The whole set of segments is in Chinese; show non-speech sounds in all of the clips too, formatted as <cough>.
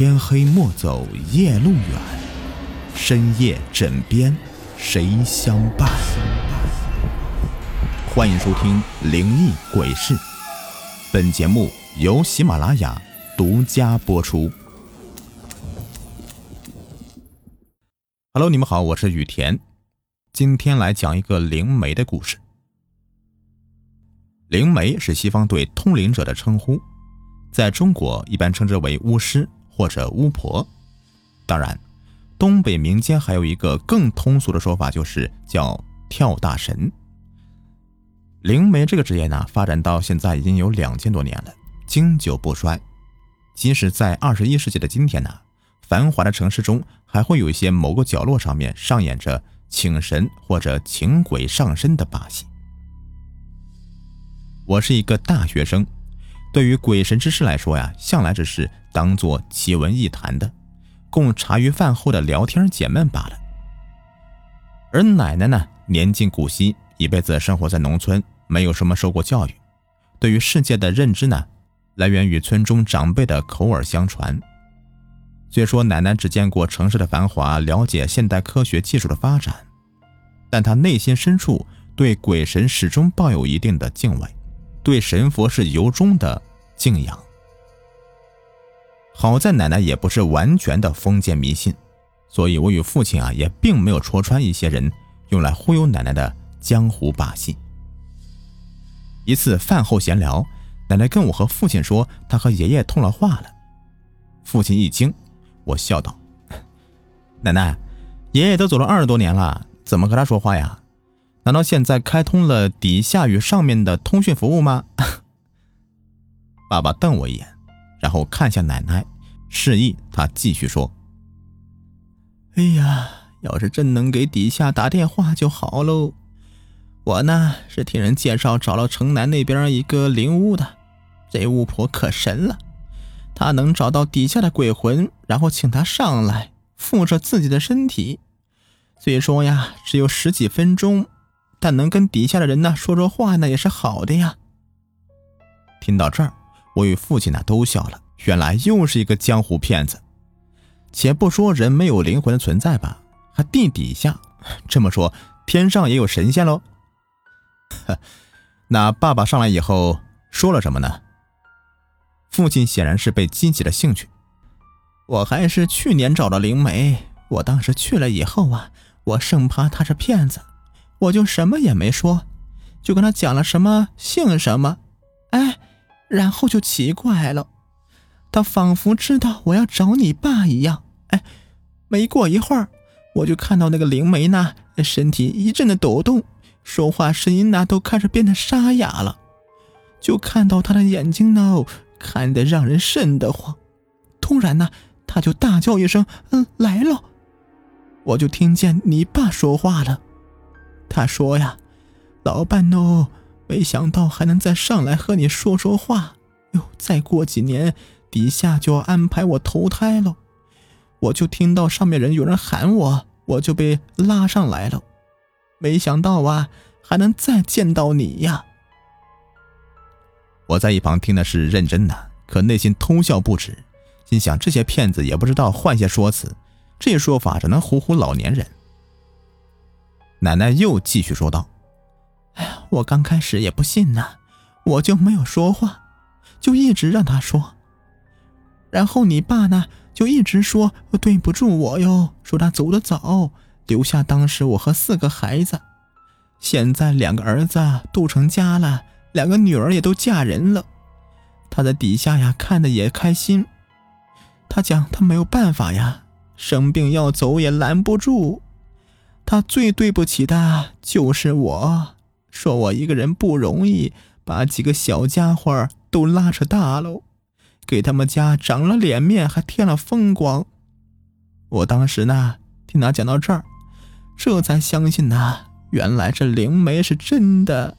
天黑莫走夜路远，深夜枕边谁相伴？欢迎收听《灵异鬼事》，本节目由喜马拉雅独家播出。Hello，你们好，我是雨田，今天来讲一个灵媒的故事。灵媒是西方对通灵者的称呼，在中国一般称之为巫师。或者巫婆，当然，东北民间还有一个更通俗的说法，就是叫跳大神。灵媒这个职业呢，发展到现在已经有两千多年了，经久不衰。即使在二十一世纪的今天呢，繁华的城市中，还会有一些某个角落上面上演着请神或者请鬼上身的把戏。我是一个大学生。对于鬼神之事来说呀，向来只是当做奇闻异谈的，供茶余饭后的聊天解闷罢了。而奶奶呢，年近古稀，一辈子生活在农村，没有什么受过教育，对于世界的认知呢，来源于村中长辈的口耳相传。虽说奶奶只见过城市的繁华，了解现代科学技术的发展，但她内心深处对鬼神始终抱有一定的敬畏。对神佛是由衷的敬仰。好在奶奶也不是完全的封建迷信，所以我与父亲啊也并没有戳穿一些人用来忽悠奶奶的江湖把戏。一次饭后闲聊，奶奶跟我和父亲说她和爷爷通了话了。父亲一惊，我笑道：“ <laughs> 奶奶，爷爷都走了二十多年了，怎么和他说话呀？”难道现在开通了底下与上面的通讯服务吗？爸爸瞪我一眼，然后看向奶奶，示意他继续说：“哎呀，要是真能给底下打电话就好喽。我呢是听人介绍找了城南那边一个灵屋的，这巫婆可神了，她能找到底下的鬼魂，然后请他上来附着自己的身体。虽说呀，只有十几分钟。”但能跟底下的人呢说说话，那也是好的呀。听到这儿，我与父亲呢都笑了。原来又是一个江湖骗子。且不说人没有灵魂的存在吧，还地底下，这么说天上也有神仙喽？那爸爸上来以后说了什么呢？父亲显然是被激起了兴趣。我还是去年找的灵媒，我当时去了以后啊，我生怕他是骗子。我就什么也没说，就跟他讲了什么姓什么，哎，然后就奇怪了，他仿佛知道我要找你爸一样，哎，没过一会儿，我就看到那个灵媒呢，身体一阵的抖动，说话声音呢都开始变得沙哑了，就看到他的眼睛呢，看得让人瘆得慌。突然呢，他就大叫一声：“嗯，来了！”我就听见你爸说话了。他说呀：“老伴哦，没想到还能再上来和你说说话哟。再过几年，底下就要安排我投胎了。我就听到上面人有人喊我，我就被拉上来了。没想到啊，还能再见到你呀！”我在一旁听的是认真的，可内心偷笑不止，心想这些骗子也不知道换些说辞，这说法只能唬唬老年人。奶奶又继续说道：“，哎呀我刚开始也不信呢，我就没有说话，就一直让他说。然后你爸呢，就一直说对不住我哟，说他走得早，留下当时我和四个孩子。现在两个儿子都成家了，两个女儿也都嫁人了。他在底下呀，看的也开心。他讲他没有办法呀，生病要走也拦不住。”他最对不起的就是我，说我一个人不容易，把几个小家伙都拉扯大喽，给他们家长了脸面，还添了风光。我当时呢，听他讲到这儿，这才相信呐，原来这灵媒是真的。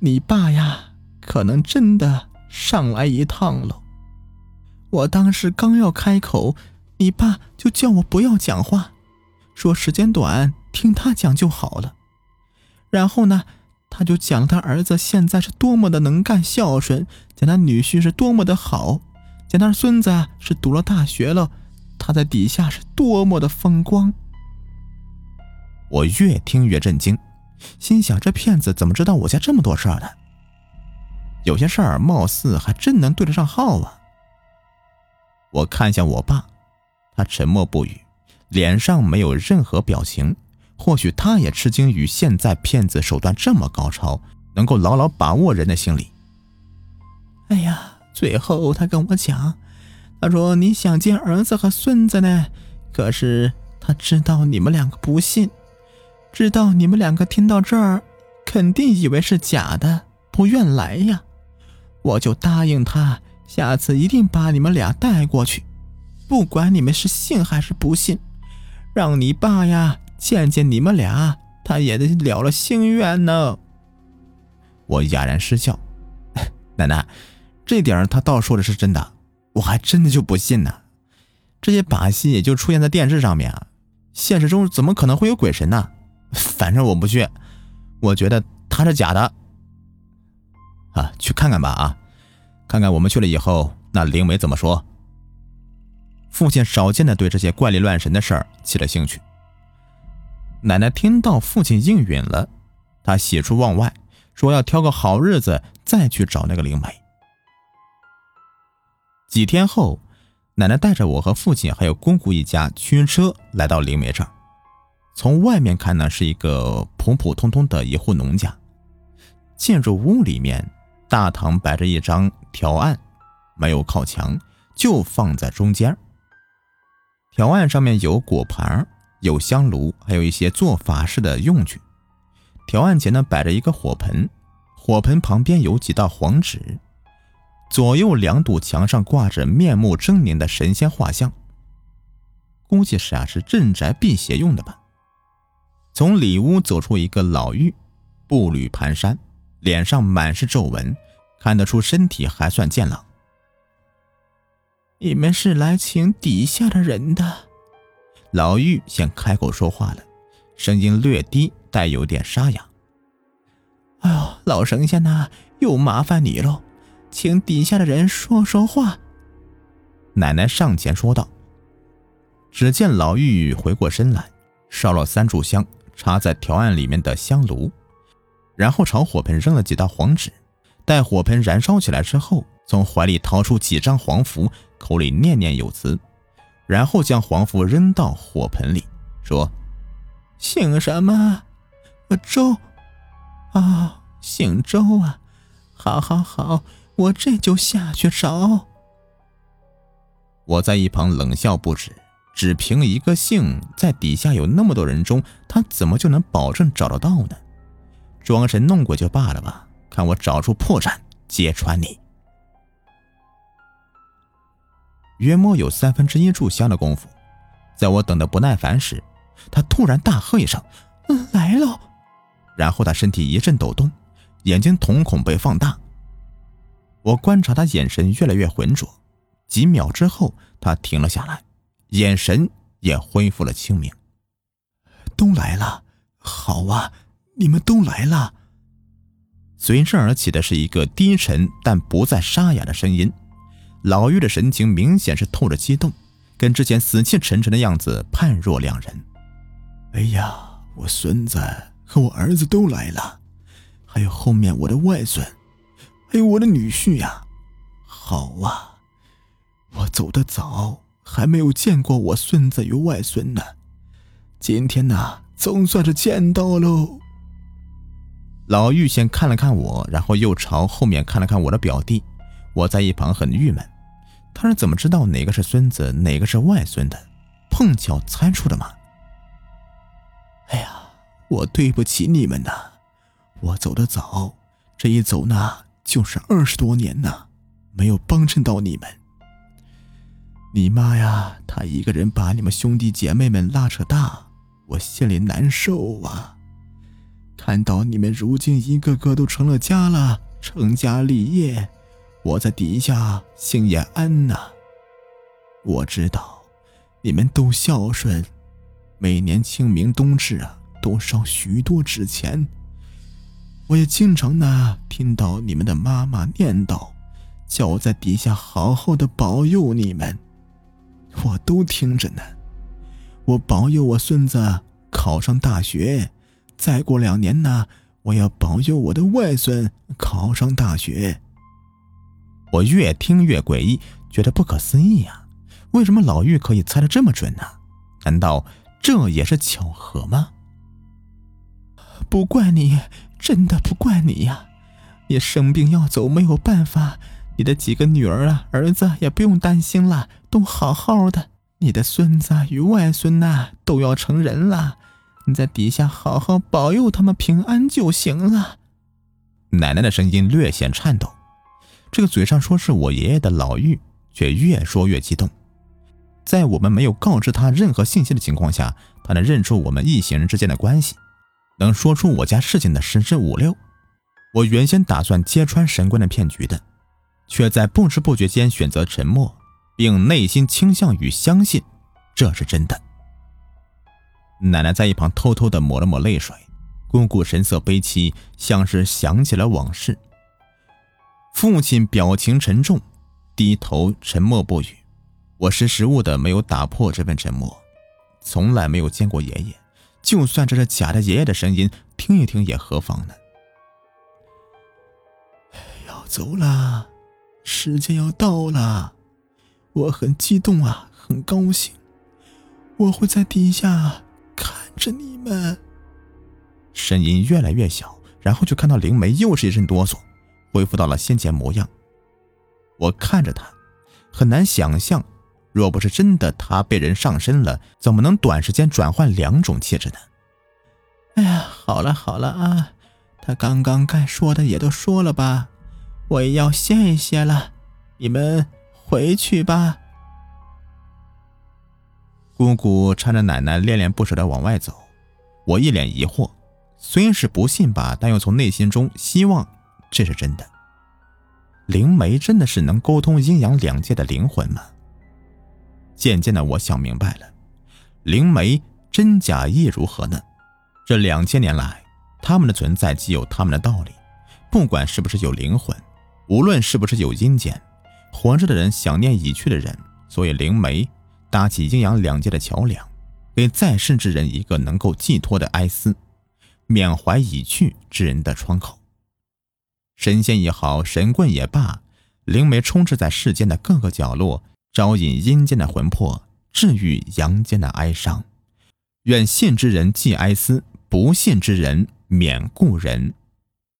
你爸呀，可能真的上来一趟了。我当时刚要开口，你爸就叫我不要讲话。说时间短，听他讲就好了。然后呢，他就讲他儿子现在是多么的能干孝顺，讲他女婿是多么的好，讲他孙子是读了大学了，他在底下是多么的风光。我越听越震惊，心想这骗子怎么知道我家这么多事儿的？有些事儿貌似还真能对得上号啊！我看向我爸，他沉默不语，脸上没有任何表情。或许他也吃惊于现在骗子手段这么高超，能够牢牢把握人的心理。哎呀，最后他跟我讲，他说你想见儿子和孙子呢，可是他知道你们两个不信，知道你们两个听到这儿，肯定以为是假的，不愿来呀。我就答应他，下次一定把你们俩带过去，不管你们是信还是不信，让你爸呀。见见你们俩，他也得了了心愿呢。我哑然失笑，<laughs> 奶奶，这点儿他倒说的是真的，我还真的就不信呢。这些把戏也就出现在电视上面啊，现实中怎么可能会有鬼神呢？反正我不去，我觉得他是假的。啊，去看看吧啊，看看我们去了以后，那灵媒怎么说。父亲少见的对这些怪力乱神的事儿起了兴趣。奶奶听到父亲应允了，她喜出望外，说要挑个好日子再去找那个灵媒。几天后，奶奶带着我和父亲还有姑姑一家驱车来到灵媒这儿。从外面看呢，是一个普普通通的一户农家。进入屋里面，大堂摆着一张条案，没有靠墙，就放在中间。条案上面有果盘有香炉，还有一些做法事的用具。条案前呢摆着一个火盆，火盆旁边有几道黄纸，左右两堵墙上挂着面目狰狞的神仙画像。估计是啊，是镇宅辟邪用的吧。从里屋走出一个老妪，步履蹒跚，脸上满是皱纹，看得出身体还算健朗。你们是来请底下的人的？老妪先开口说话了，声音略低，带有点沙哑。“哎呦，老神仙呐，又麻烦你喽，请底下的人说说话。”奶奶上前说道。只见老妪回过身来，烧了三炷香，插在条案里面的香炉，然后朝火盆扔了几道黄纸。待火盆燃烧起来之后，从怀里掏出几张黄符，口里念念有词。然后将黄符扔到火盆里，说：“姓什么？周。啊，姓周啊！好，好，好，我这就下去找。”我在一旁冷笑不止，只凭一个姓，在底下有那么多人中，他怎么就能保证找得到呢？装神弄鬼就罢了吧，看我找出破绽，揭穿你！约莫有三分之一炷香的功夫，在我等得不耐烦时，他突然大喝一声：“来了！”然后他身体一阵抖动，眼睛瞳孔被放大。我观察他眼神越来越浑浊，几秒之后，他停了下来，眼神也恢复了清明。都来了，好啊，你们都来了。随之而起的是一个低沉但不再沙哑的声音。老妪的神情明显是透着激动，跟之前死气沉沉的样子判若两人。哎呀，我孙子和我儿子都来了，还有后面我的外孙，还有我的女婿呀！好啊，我走得早，还没有见过我孙子与外孙呢。今天呢，总算是见到喽。老妪先看了看我，然后又朝后面看了看我的表弟。我在一旁很郁闷，他是怎么知道哪个是孙子，哪个是外孙的？碰巧猜出的吗？哎呀，我对不起你们呐！我走得早，这一走呢就是二十多年呐，没有帮衬到你们。你妈呀，她一个人把你们兄弟姐妹们拉扯大，我心里难受啊！看到你们如今一个个都成了家了，成家立业。我在底下心也安呐。我知道，你们都孝顺，每年清明冬至啊，都烧许多纸钱。我也经常呢听到你们的妈妈念叨，叫我在底下好好的保佑你们，我都听着呢。我保佑我孙子考上大学，再过两年呢，我要保佑我的外孙考上大学。我越听越诡异，觉得不可思议呀！为什么老玉可以猜得这么准呢？难道这也是巧合吗？不怪你，真的不怪你呀！你生病要走没有办法，你的几个女儿啊、儿子也不用担心了，都好好的。你的孙子与外孙呐都要成人了，你在底下好好保佑他们平安就行了。奶奶的声音略显颤抖，这个嘴上说是我爷爷的老妪，却越说越激动。在我们没有告知他任何信息的情况下，他能认出我们一行人之间的关系，能说出我家事情的十之五六。我原先打算揭穿神官的骗局的，却在不知不觉间选择沉默，并内心倾向于相信这是真的。奶奶在一旁偷偷的抹了抹泪水，姑姑神色悲戚，像是想起了往事。父亲表情沉重，低头沉默不语。我识时务的没有打破这份沉默，从来没有见过爷爷，就算这是假的爷爷的声音，听一听也何妨呢？要走了，时间要到了，我很激动啊，很高兴，我会在底下看着你们。声音越来越小，然后就看到灵梅又是一阵哆嗦，恢复到了先前模样。我看着他，很难想象，若不是真的他被人上身了，怎么能短时间转换两种气质呢？哎呀，好了好了啊，他刚刚该说的也都说了吧。我也要歇一歇了，你们回去吧。姑姑搀着奶奶恋恋不舍的往外走，我一脸疑惑，虽是不信吧，但又从内心中希望这是真的。灵媒真的是能沟通阴阳两界的灵魂吗？渐渐的，我想明白了，灵媒真假意如何呢？这两千年来，他们的存在既有他们的道理，不管是不是有灵魂。无论是不是有阴间，活着的人想念已去的人，所以灵媒搭起阴阳两界的桥梁，给在世之人一个能够寄托的哀思，缅怀已去之人的窗口。神仙也好，神棍也罢，灵媒充斥在世间的各个角落，招引阴间的魂魄，治愈阳间的哀伤。愿信之人寄哀思，不信之人免故人。